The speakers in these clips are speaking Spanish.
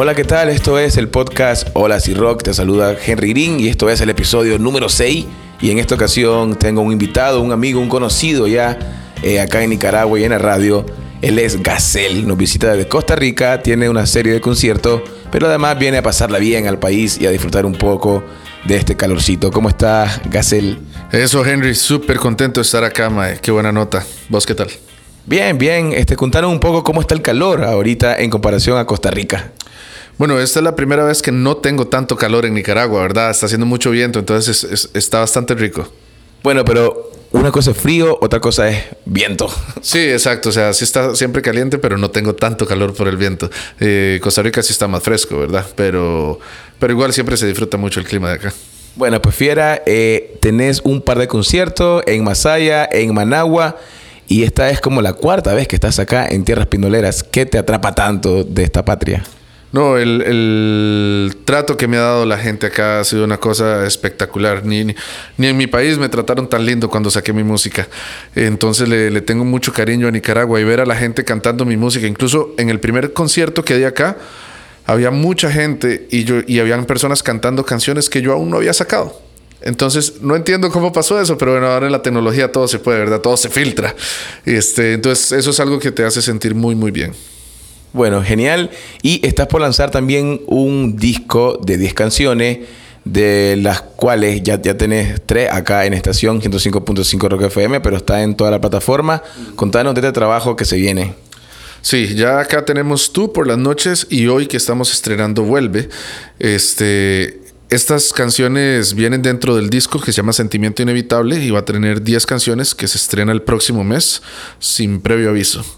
Hola, ¿qué tal? Esto es el podcast Hola Si Rock. Te saluda Henry Green y esto es el episodio número 6. Y en esta ocasión tengo un invitado, un amigo, un conocido ya eh, acá en Nicaragua y en la radio. Él es Gacel, nos visita desde Costa Rica, tiene una serie de conciertos, pero además viene a pasarla bien al país y a disfrutar un poco de este calorcito. ¿Cómo estás, Gacel? Eso, Henry, súper contento de estar acá, mae. Qué buena nota. ¿Vos qué tal? Bien, bien. Este, contaron un poco cómo está el calor ahorita en comparación a Costa Rica. Bueno, esta es la primera vez que no tengo tanto calor en Nicaragua, ¿verdad? Está haciendo mucho viento, entonces es- es- está bastante rico. Bueno, pero una cosa es frío, otra cosa es viento. Sí, exacto. O sea, sí está siempre caliente, pero no tengo tanto calor por el viento. Eh, Costa Rica sí está más fresco, ¿verdad? Pero, pero igual siempre se disfruta mucho el clima de acá. Bueno, pues Fiera, eh, tenés un par de conciertos en Masaya, en Managua, y esta es como la cuarta vez que estás acá en Tierras Pinoleras. ¿Qué te atrapa tanto de esta patria? No, el, el trato que me ha dado la gente acá ha sido una cosa espectacular. Ni, ni, ni en mi país me trataron tan lindo cuando saqué mi música. Entonces le, le tengo mucho cariño a Nicaragua y ver a la gente cantando mi música. Incluso en el primer concierto que di acá, había mucha gente y, yo, y habían personas cantando canciones que yo aún no había sacado. Entonces, no entiendo cómo pasó eso, pero bueno, ahora en la tecnología todo se puede, ¿verdad? Todo se filtra. Este, entonces, eso es algo que te hace sentir muy, muy bien. Bueno, genial. Y estás por lanzar también un disco de 10 canciones, de las cuales ya, ya tenés tres acá en estación 105.5 Rock FM, pero está en toda la plataforma. Contanos de este trabajo que se viene. Sí, ya acá tenemos tú por las noches y hoy que estamos estrenando Vuelve. Este, estas canciones vienen dentro del disco que se llama Sentimiento Inevitable y va a tener 10 canciones que se estrena el próximo mes sin previo aviso.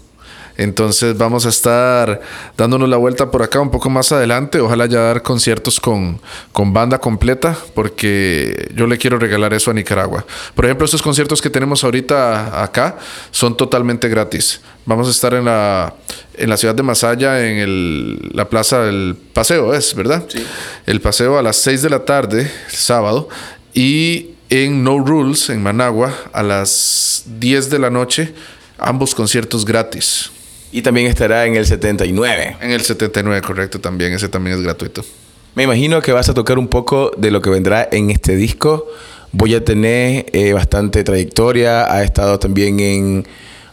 Entonces vamos a estar dándonos la vuelta por acá un poco más adelante. Ojalá ya dar conciertos con, con banda completa porque yo le quiero regalar eso a Nicaragua. Por ejemplo, estos conciertos que tenemos ahorita acá son totalmente gratis. Vamos a estar en la, en la ciudad de Masaya, en el, la plaza del Paseo, ¿es verdad? Sí. El Paseo a las 6 de la tarde, el sábado. Y en No Rules, en Managua, a las 10 de la noche, ambos conciertos gratis. Y también estará en el 79. En el 79, correcto, también. Ese también es gratuito. Me imagino que vas a tocar un poco de lo que vendrá en este disco. Voy a tener eh, bastante trayectoria. Ha estado también en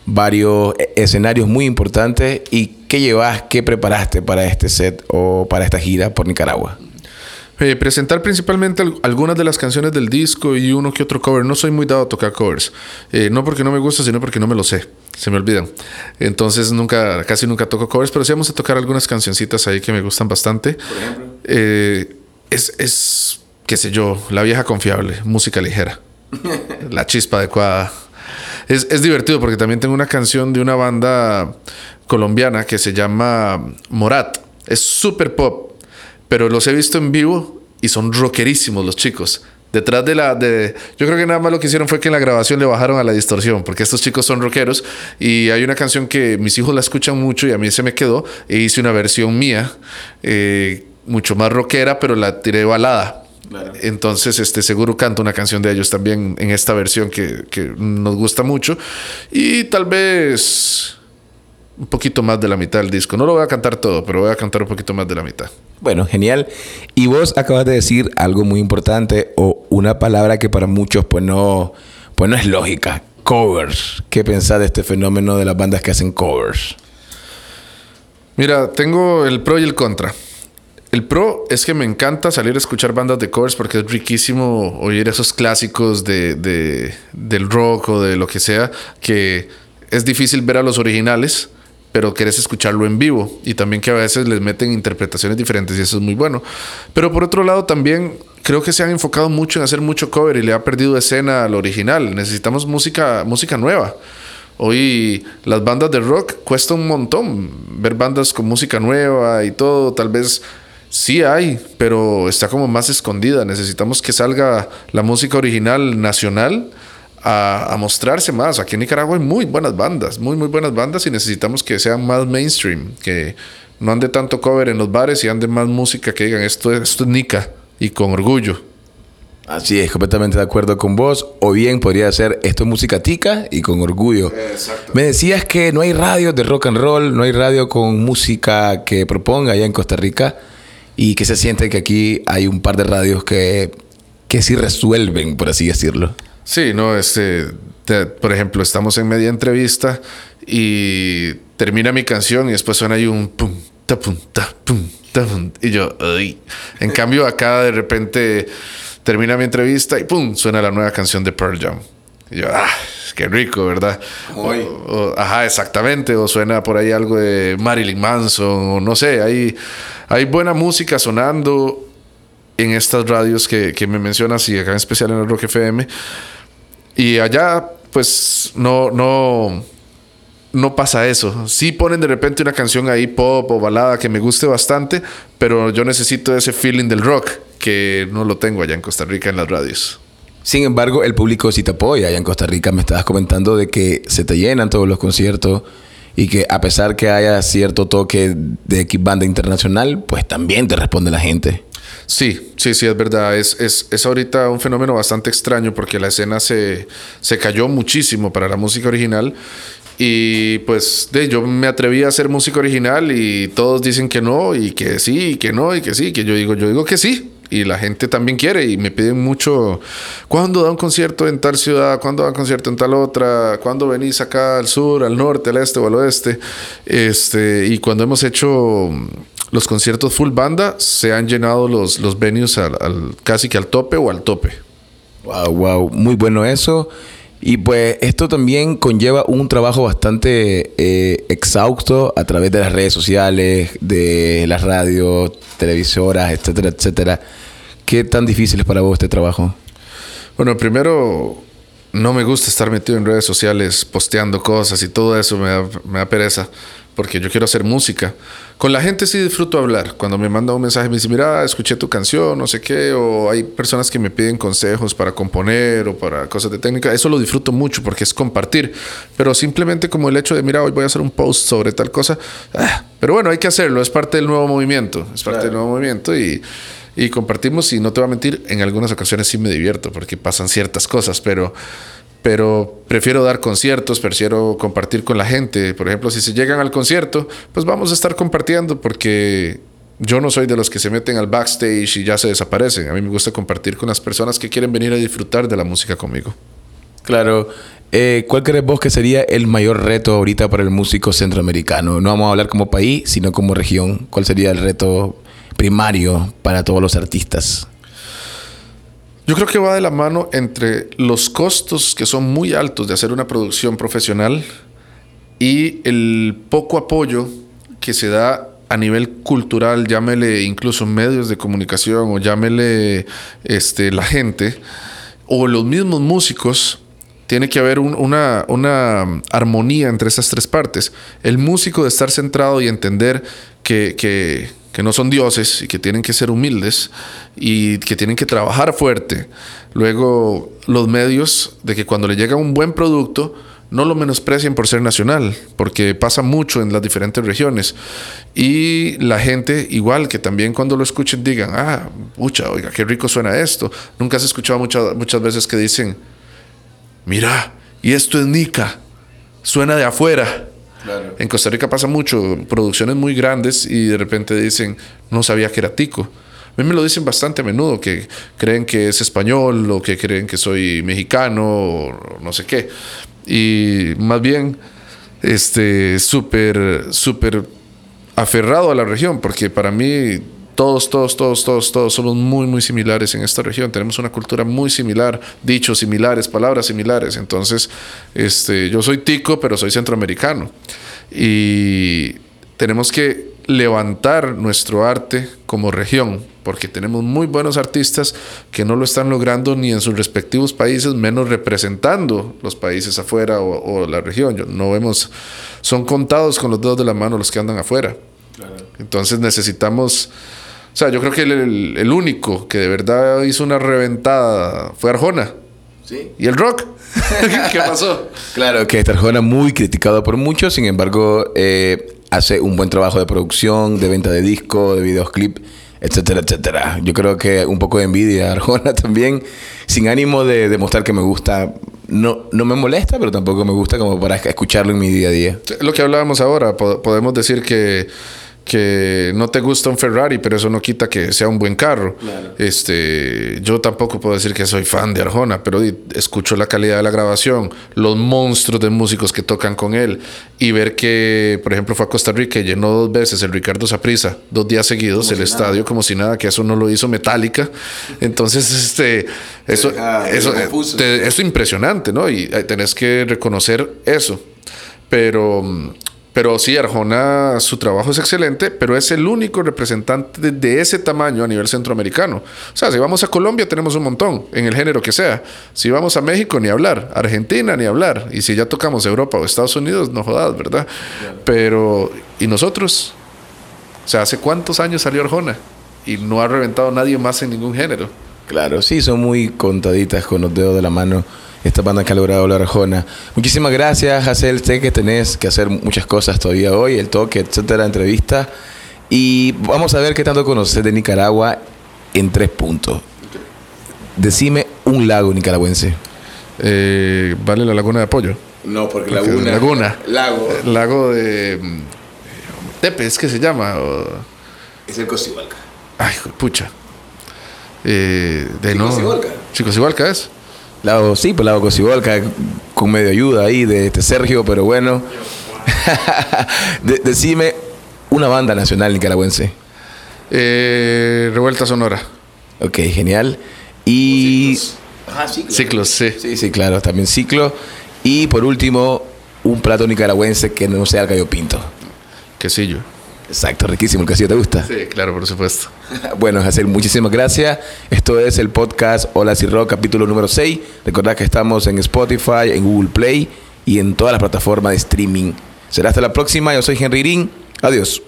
varios escenarios muy importantes. ¿Y qué llevas, qué preparaste para este set o para esta gira por Nicaragua? Eh, presentar principalmente al- algunas de las canciones del disco y uno que otro cover. No soy muy dado a tocar covers. Eh, no porque no me gusta, sino porque no me lo sé. Se me olvidan. Entonces nunca, casi nunca toco covers, pero sí vamos a tocar algunas cancioncitas ahí que me gustan bastante. Por ejemplo. es, es, qué sé yo, la vieja confiable, música ligera. la chispa adecuada. Es, es divertido porque también tengo una canción de una banda colombiana que se llama Morat. Es súper pop, pero los he visto en vivo y son rockerísimos los chicos. Detrás de la. De, yo creo que nada más lo que hicieron fue que en la grabación le bajaron a la distorsión, porque estos chicos son rockeros. Y hay una canción que mis hijos la escuchan mucho y a mí se me quedó. E hice una versión mía, eh, mucho más rockera, pero la tiré balada. Claro. Entonces, este, seguro canto una canción de ellos también en esta versión que, que nos gusta mucho. Y tal vez un poquito más de la mitad del disco. No lo voy a cantar todo, pero voy a cantar un poquito más de la mitad. Bueno, genial. Y vos acabas de decir algo muy importante o una palabra que para muchos pues no, pues no es lógica. Covers. ¿Qué pensás de este fenómeno de las bandas que hacen covers? Mira, tengo el pro y el contra. El pro es que me encanta salir a escuchar bandas de covers porque es riquísimo oír esos clásicos de, de, del rock o de lo que sea, que es difícil ver a los originales, pero querés escucharlo en vivo y también que a veces les meten interpretaciones diferentes y eso es muy bueno. Pero por otro lado también creo que se han enfocado mucho en hacer mucho cover y le ha perdido escena al original. Necesitamos música, música nueva. Hoy las bandas de rock cuesta un montón ver bandas con música nueva y todo, tal vez sí hay, pero está como más escondida. Necesitamos que salga la música original nacional a, a, mostrarse más. Aquí en Nicaragua hay muy buenas bandas, muy, muy buenas bandas y necesitamos que sean más mainstream, que no ande tanto cover en los bares y ande más música que digan esto, esto es Nica y con orgullo. Así es, completamente de acuerdo con vos. O bien podría ser esto es música tica y con orgullo. Exacto. Me decías que no hay radio de rock and roll, no hay radio con música que proponga allá en Costa Rica y que se siente que aquí hay un par de radios que, que sí resuelven, por así decirlo. Sí, no, este, te- por ejemplo, estamos en media entrevista y termina mi canción y después suena ahí un pum, ta pum, ta pum, ta pum, y yo, ay. En cambio, acá de repente termina mi entrevista y pum, suena la nueva canción de Pearl Jam. Y yo, ah, qué rico, ¿verdad? O- ajá, exactamente. O suena por ahí algo de Marilyn Manson, o no sé, hay, hay buena música sonando en estas radios que, que me mencionas y acá en especial en el Rock FM. Y allá, pues, no, no, no pasa eso. Sí ponen de repente una canción ahí pop o balada que me guste bastante, pero yo necesito ese feeling del rock que no lo tengo allá en Costa Rica en las radios. Sin embargo, el público sí te apoya. Allá en Costa Rica me estabas comentando de que se te llenan todos los conciertos y que a pesar que haya cierto toque de banda internacional, pues también te responde la gente. Sí, sí, sí, es verdad. Es, es, es ahorita un fenómeno bastante extraño porque la escena se, se cayó muchísimo para la música original. Y pues de, yo me atreví a hacer música original y todos dicen que no, y que sí, y que no, y que sí, que yo digo, yo digo que sí. Y la gente también quiere y me piden mucho, ¿cuándo da un concierto en tal ciudad? ¿Cuándo da un concierto en tal otra? ¿Cuándo venís acá al sur, al norte, al este o al oeste? Este, y cuando hemos hecho los conciertos full banda, se han llenado los, los venues al, al- casi que al tope o al tope. Wow, wow, muy bueno eso. Y pues esto también conlleva un trabajo bastante eh, exhausto a través de las redes sociales, de las radios, televisoras, etcétera, etcétera. ¿Qué tan difícil es para vos este trabajo? Bueno, primero, no me gusta estar metido en redes sociales posteando cosas y todo eso me da, me da pereza, porque yo quiero hacer música. Con la gente sí disfruto hablar. Cuando me manda un mensaje me dice, mira, escuché tu canción, no sé qué, o hay personas que me piden consejos para componer o para cosas de técnica. Eso lo disfruto mucho porque es compartir. Pero simplemente como el hecho de, mira, hoy voy a hacer un post sobre tal cosa. ah, pero bueno, hay que hacerlo, es parte del nuevo movimiento. Es parte del nuevo movimiento y... Y compartimos, y no te voy a mentir, en algunas ocasiones sí me divierto porque pasan ciertas cosas, pero, pero prefiero dar conciertos, prefiero compartir con la gente. Por ejemplo, si se llegan al concierto, pues vamos a estar compartiendo porque yo no soy de los que se meten al backstage y ya se desaparecen. A mí me gusta compartir con las personas que quieren venir a disfrutar de la música conmigo. Claro. Eh, ¿Cuál crees vos que sería el mayor reto ahorita para el músico centroamericano? No vamos a hablar como país, sino como región. ¿Cuál sería el reto primario para todos los artistas? Yo creo que va de la mano entre los costos que son muy altos de hacer una producción profesional y el poco apoyo que se da a nivel cultural, llámele incluso medios de comunicación o llámele este, la gente o los mismos músicos. Tiene que haber un- una, una armonía entre esas tres partes. El músico de estar centrado y entender que, que- que no son dioses y que tienen que ser humildes y que tienen que trabajar fuerte. Luego, los medios de que cuando le llega un buen producto, no lo menosprecien por ser nacional, porque pasa mucho en las diferentes regiones. Y la gente, igual que también cuando lo escuchen, digan, ah, pucha, oiga, qué rico suena esto. Nunca has escuchado muchas, muchas veces que dicen, mira, y esto es Nica, suena de afuera. En Costa Rica pasa mucho, producciones muy grandes y de repente dicen, no sabía que era tico. A mí me lo dicen bastante a menudo, que creen que es español o que creen que soy mexicano o no sé qué. Y más bien, este, súper, súper aferrado a la región, porque para mí todos, todos, todos, todos, todos somos muy, muy similares en esta región. Tenemos una cultura muy similar, dichos similares, palabras similares. Entonces, este, yo soy tico, pero soy centroamericano. Y tenemos que levantar nuestro arte como región, porque tenemos muy buenos artistas que no lo están logrando ni en sus respectivos países, menos representando los países afuera o, o la región. No vemos, son contados con los dedos de la mano los que andan afuera. Entonces necesitamos, o sea, yo creo que el, el- el único que de verdad hizo una reventada fue Arjona. Sí. ¿Y el rock? ¿Qué pasó? Claro que esta Arjona muy criticado por muchos, sin embargo, eh, hace un buen trabajo de producción, de venta de disco, de videoclip. etcétera, etcétera. Yo creo que un poco de envidia, Arjona también, sin ánimo de demostrar que me gusta. No, no me molesta, pero tampoco me gusta como para escucharlo en mi día a día. Lo que hablábamos ahora, podemos decir que que no te gusta un Ferrari, pero eso no quita que sea un buen carro. Este, yo tampoco puedo decir que soy fan de Arjona, pero escucho la calidad de la grabación, los monstruos de músicos que tocan con él y ver que, por ejemplo, fue a Costa Rica y llenó dos veces el Ricardo Saprisa, dos días seguidos el estadio como si nada, que eso no lo hizo Metallica. Entonces, este, eso, eso, eso es impresionante, ¿no? Y eh, tenés que reconocer eso. Pero pero sí, Arjona, su trabajo es excelente, pero es el único representante de, ese tamaño a nivel centroamericano. O sea, si vamos a Colombia tenemos un montón, en el género que sea. Si vamos a México, ni hablar. Argentina, ni hablar. Y si ya tocamos Europa o Estados Unidos, no jodas, ¿verdad? Pero, ¿y nosotros? O sea, ¿hace cuántos años salió Arjona? Y no ha reventado nadie más en ningún género. Claro, sí, son muy contaditas con los dedos de la mano esta banda que ha logrado la Arjona. Muchísimas gracias, Hazel. Sé que tenés que hacer muchas cosas todavía hoy, el toque, etcétera, entrevista. Y vamos a ver qué tanto conoces de Nicaragua en tres puntos. Decime un lago nicaragüense. Eh, ¿Vale la laguna de Apoyo? No, porque, laguna. Laguna. Lago. lago de. Mm, Tepe, es que se llama. Es el Cocihualca. Ay, pucha. Eh, de no. Es. Lago, sí, pues Lago Cocibolca, con medio ayuda ahí de este Sergio, pero bueno. decime una banda nacional nicaragüense. Eh, Revuelta Sonora. Ok, genial. Y. Ciclos. Ajá, ciclos. sí. Sí, sí, claro, también ciclo. Y por último, un plato nicaragüense que no sea el gallo pinto. Quesillo. Exacto, riquísimo. ¿El quesillo te gusta? Sí, claro, por supuesto. bueno, Hacer, muchísimas gracias. Esto es el podcast Hola Rock, capítulo número 6. Recordad que estamos en Spotify, en Google Play y en todas las plataformas de streaming. Será hasta la próxima. Yo soy Henry Green. Adiós.